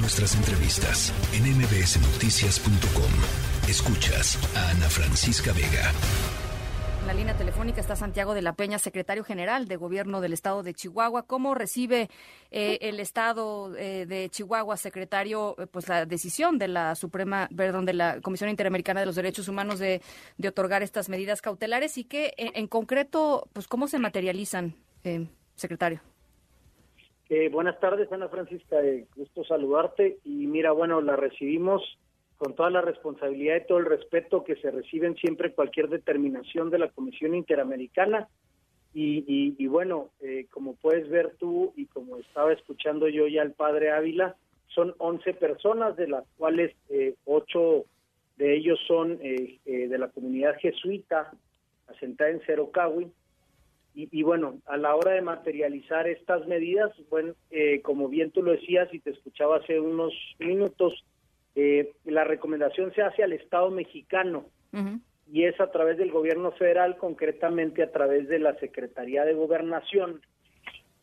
Nuestras entrevistas en mbsnoticias.com. Escuchas a Ana Francisca Vega. En la línea telefónica está Santiago de la Peña, secretario general de Gobierno del Estado de Chihuahua. ¿Cómo recibe eh, el Estado eh, de Chihuahua, secretario, eh, pues la decisión de la Suprema, perdón, de la Comisión Interamericana de los Derechos Humanos de, otorgar estas medidas cautelares y que, en concreto, pues cómo se materializan, secretario? Eh, buenas tardes, Ana Francisca. Eh, gusto saludarte. Y mira, bueno, la recibimos con toda la responsabilidad y todo el respeto que se reciben siempre cualquier determinación de la Comisión Interamericana. Y, bueno, eh, como puedes ver tú y como estaba escuchando yo ya al padre Ávila, son 11 personas, de las cuales eh, 8 de ellos son de la comunidad jesuita asentada en Cerocahui y, bueno, a la hora de materializar estas medidas, bueno, eh, como bien tú lo decías y te escuchaba hace unos minutos, eh, la recomendación se hace al Estado mexicano y es a través del gobierno federal, concretamente a través de la Secretaría de Gobernación,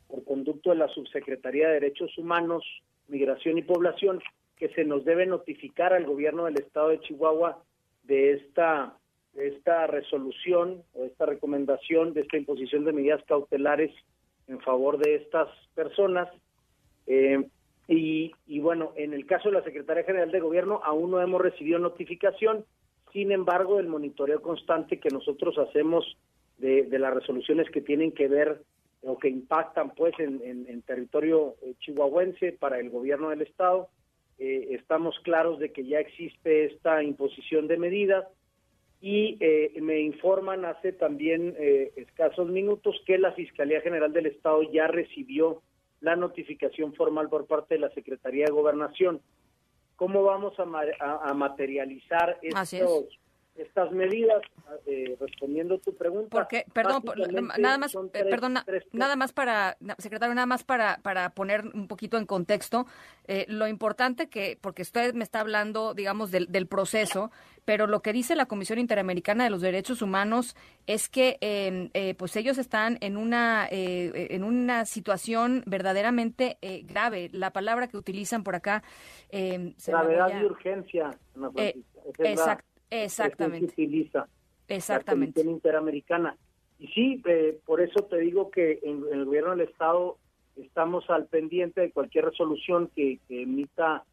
por conducto de la Subsecretaría de Derechos Humanos, Migración y Población, que se nos debe notificar al gobierno del Estado de Chihuahua de esta esta resolución o esta recomendación de esta imposición de medidas cautelares en favor de estas personas. Eh, y, bueno, en el caso de la Secretaría General de Gobierno aún no hemos recibido notificación, sin embargo, el monitoreo constante que nosotros hacemos de, las resoluciones que tienen que ver o que impactan pues en, territorio eh, chihuahuense para el gobierno del Estado, eh, estamos claros de que ya existe esta imposición de medidas, y eh, me informan hace también eh, escasos minutos que la Fiscalía General del Estado ya recibió la notificación formal por parte de la Secretaría de Gobernación. ¿Cómo vamos a, materializar estos, estas medidas, eh, respondiendo tu pregunta. Porque, perdón, nada más, eh, perdón, nada más para, secretario, nada más para, para poner un poquito en contexto eh, lo importante que, porque usted me está hablando, digamos, del, del, proceso, pero lo que dice la Comisión Interamericana de los Derechos Humanos es que, em, pues ellos están en una, en una situación verdaderamente grave. La palabra que utilizan por acá. Em, Gravedad y urgencia. exacto. Exactamente. Se utiliza Exactamente. La Interamericana. Y sí, eh, por eso te digo que en, el gobierno del Estado estamos al pendiente de cualquier resolución que, emita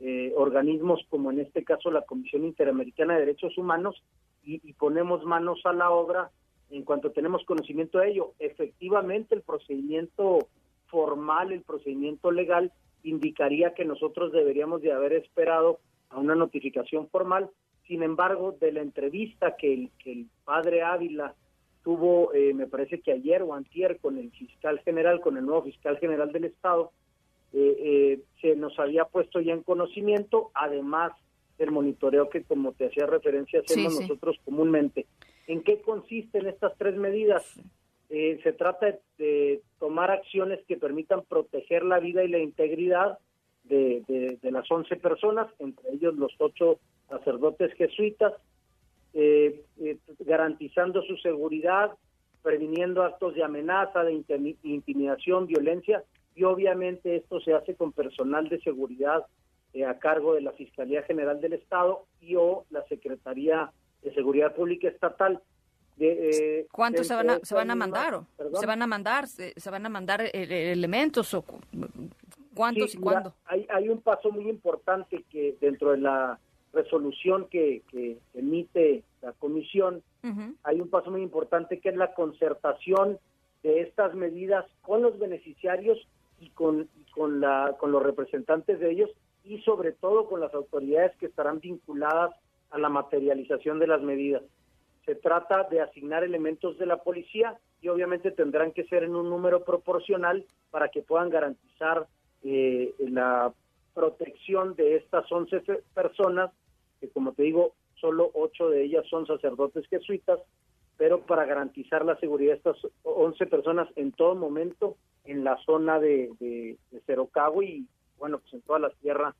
eh, organismos como en este caso la Comisión Interamericana de Derechos Humanos y, y, ponemos manos a la obra en cuanto tenemos conocimiento de ello. Efectivamente, el procedimiento formal, el procedimiento legal indicaría que nosotros deberíamos de haber esperado a una notificación formal sin embargo, de la entrevista que el, que el padre Ávila tuvo, eh, me parece que ayer o antier, con el fiscal general, con el nuevo fiscal general del Estado, eh, eh, se nos había puesto ya en conocimiento, además del monitoreo que, como te hacía referencia, hacemos nosotros comúnmente. ¿En qué consisten estas tres medidas? se trata de, tomar acciones que permitan proteger la vida y la integridad de, de, de las 11 personas, entre ellos los ocho sacerdotes jesuitas, eh, eh, garantizando su seguridad, previniendo actos de amenaza, de intimidación, violencia, y obviamente esto se hace con personal de seguridad eh, a cargo de la Fiscalía General del Estado y o la Secretaría de Seguridad Pública Estatal. De, ¿Cuántos se van a, se van a mandar? O, ¿Se van a mandar? ¿Se, van a mandar elementos? o ¿Cuántos y cuándo? Hay, hay un paso muy importante que dentro de la resolución que, emite la comisión, hay un paso muy importante que es la concertación de estas medidas con los beneficiarios y con, con, la, con los representantes de ellos y sobre todo con las autoridades que estarán vinculadas a la materialización de las medidas. Se trata de asignar elementos de la policía y obviamente tendrán que ser en un número proporcional para que puedan garantizar eh, la protección de estas 11 personas que como te digo, solo ocho de ellas son sacerdotes jesuitas, pero para garantizar la seguridad de estas 11 personas en todo momento en la zona de, de, y, bueno, pues en toda la tierra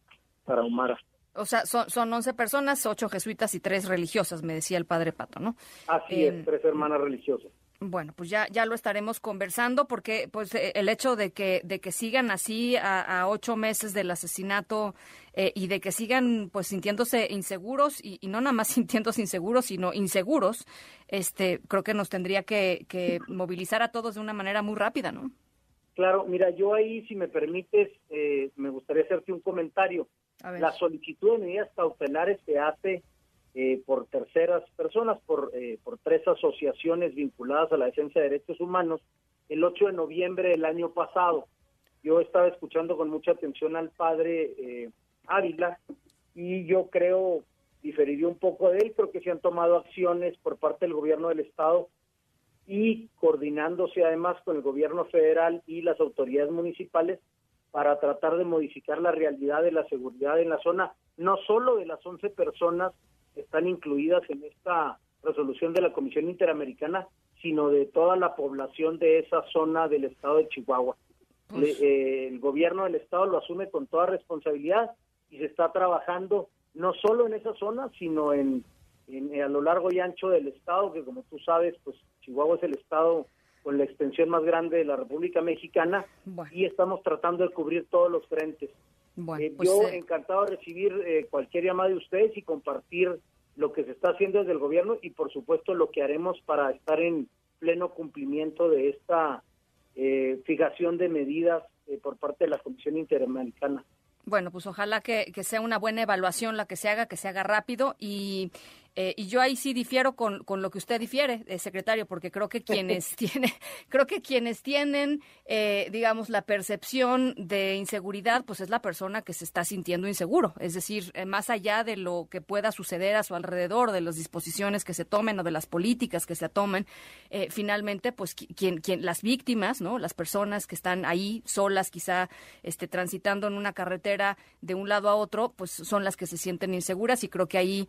tarahumara. O sea, son, son 11 personas, ocho jesuitas y tres religiosas, me decía el padre Pato, ¿no? Así es, tres hermanas religiosas. Bueno, pues ya, ya lo estaremos conversando porque pues eh, el hecho de que, de que sigan así a, ocho meses del asesinato eh, y de que sigan pues sintiéndose inseguros y, no nada más sintiéndose inseguros, sino inseguros, este, creo que nos tendría que, que movilizar a todos de una manera muy rápida, ¿no? Claro, mira, yo ahí, si me permites, eh, me gustaría hacerte un comentario. La solicitud de medidas cautelares se hace eh, por terceras personas, por, eh, por tres asociaciones vinculadas a la defensa de derechos humanos, el 8 de noviembre del año pasado. Yo estaba escuchando con mucha atención al padre eh, Ávila y yo creo, diferiría un poco de él, creo que se han tomado acciones por parte del gobierno del Estado y coordinándose además con el gobierno federal y las autoridades municipales para tratar de modificar la realidad de la seguridad en la zona, no solo de las 11 personas están incluidas en esta resolución de la Comisión Interamericana, sino de toda la población de esa zona del estado de Chihuahua. Pues eh, el gobierno del estado lo asume con toda responsabilidad y se está trabajando no solo en esa zona, sino en, a lo largo y ancho del estado, que como tú sabes, pues Chihuahua es el estado con la extensión más grande de la República Mexicana y estamos tratando de cubrir todos los frentes. Eh, pues, yo eh, encantado de recibir eh, cualquier llamada de ustedes y compartir lo que se está haciendo desde el gobierno y por supuesto lo que haremos para estar en pleno cumplimiento de esta fijación de medidas por parte de la Comisión Interamericana. Bueno, pues ojalá que, que, sea una buena evaluación la que se haga, que se haga rápido y eh, y yo ahí sí difiero con, con lo que usted difiere, eh, secretario, porque creo que quienes tiene, creo que quienes tienen, eh, digamos, la percepción de inseguridad, pues es la persona que se está sintiendo inseguro. Es decir, más allá de lo que pueda suceder a su alrededor, de las disposiciones que se tomen o de las políticas que se tomen, finalmente, pues quien, quien, las víctimas, ¿no? Las personas que están ahí solas, quizá, este, transitando en una carretera de un lado a otro, pues son las que se sienten inseguras y creo que ahí,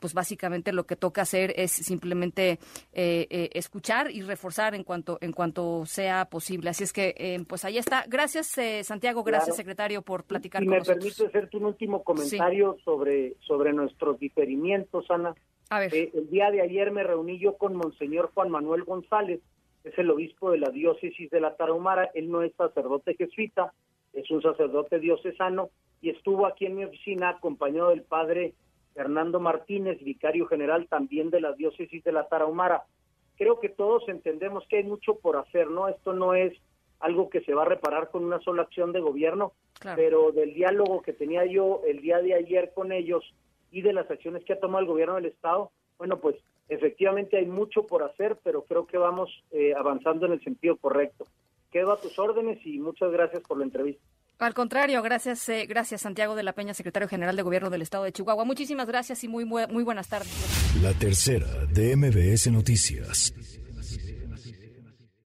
pues básicamente lo que toca hacer es simplemente eh, eh, escuchar y reforzar en cuanto en cuanto sea posible. Así es que, eh, pues ahí está. Gracias, Santiago. Gracias, secretario, por platicar con nosotros. Si me permite hacerte un último comentario sobre, sobre nuestros diferimientos, Ana. A ver. el día de ayer me reuní yo con Monseñor Juan Manuel González, es el obispo de la diócesis de la Tarahumara. Él no es sacerdote jesuita, es un sacerdote diocesano y estuvo aquí en mi oficina acompañado del padre Fernando Martínez, vicario general también de la diócesis de la Tarahumara. Creo que todos entendemos que hay mucho por hacer, ¿no? Esto no es algo que se va a reparar con una sola acción de gobierno, pero del diálogo que tenía yo el día de ayer con ellos y de las acciones que ha tomado el gobierno del Estado, bueno, pues efectivamente hay mucho por hacer, pero creo que vamos eh, avanzando en el sentido correcto. Quedo a tus órdenes y muchas gracias por la entrevista. Al contrario, gracias, eh, gracias Santiago de la Peña, secretario general de Gobierno del Estado de Chihuahua. Muchísimas gracias y muy, muy buenas tardes. La tercera de MBS Noticias.